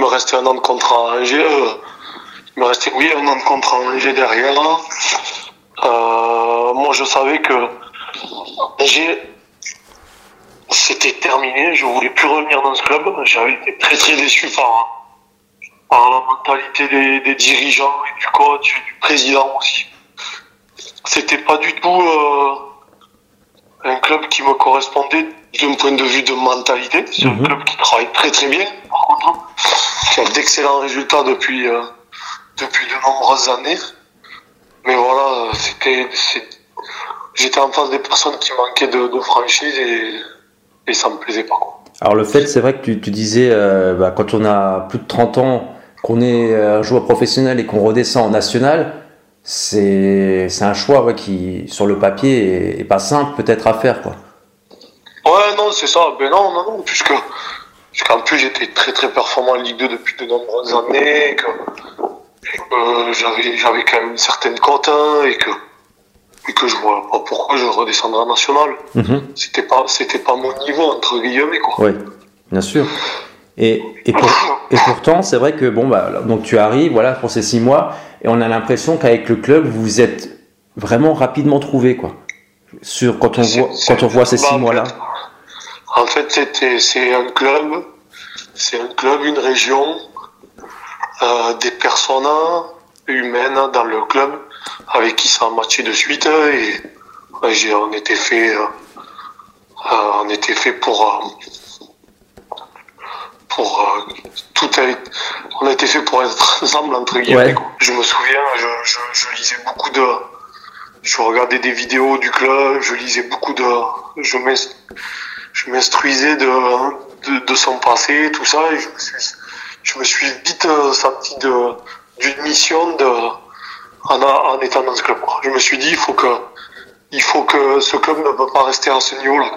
Il me restait un an de contrat à Angers. euh, il me restait, oui, un an de contrat à Angers derrière. Euh, moi, je savais que Angers, c'était terminé. Je voulais plus revenir dans ce club. J'avais été très, très déçu par, par la mentalité des, des dirigeants et du coach et du président aussi. C'était pas du tout euh, un club qui me correspondait d'un point de vue de mentalité. C'est un club qui travaille très très bien, qui a d'excellents résultats depuis, euh, depuis de nombreuses années. Mais voilà, euh, c'était, j'étais en face des personnes qui manquaient de, de franchise et, et ça me plaisait pas. Quoi. Alors le fait, c'est vrai que tu, tu disais, euh, bah, quand on a plus de 30 ans, qu'on est un joueur professionnel et qu'on redescend en national, c'est c'est un choix ouais, qui, sur le papier, est, est pas simple peut-être à faire. Quoi. Ouais, non, c'est ça. Ben non, non, non, puisque, puisqu'en plus j'étais très très performant en Ligue 2 depuis de nombreuses années, et que, que j'avais, j'avais quand même une certaine cote, hein, et que, et que je vois pas pourquoi je redescendrais en national. Mhm. C'était pas, c'était pas mon niveau, entre guillemets, quoi. Oui, bien sûr. Et, et, pour- et pourtant, c'est vrai que bon, bah, donc tu arrives, voilà, pour ces six mois, et on a l'impression qu'avec le club, vous vous êtes vraiment rapidement trouvé, quoi. Sur quand on voit quand on voit ces bah, six en mois-là. En fait, c'était, c'est un club, c'est un club, une région, euh, des personnes humaines dans le club avec qui ça a matché de suite et on était fait, euh, euh, on était fait pour, pour tout a on a été fait pour être ensemble entre guillemets. Ouais. Je me souviens, je, je, je lisais beaucoup de, je regardais des vidéos du club, je lisais beaucoup de, je je m'instruisais de, de, de son passé, tout ça, et je me suis, je me suis vite euh, senti de, d'une mission de, en, en étant dans ce club. Je me suis dit, il faut que, il faut que ce club ne peut pas rester à ce niveau-là.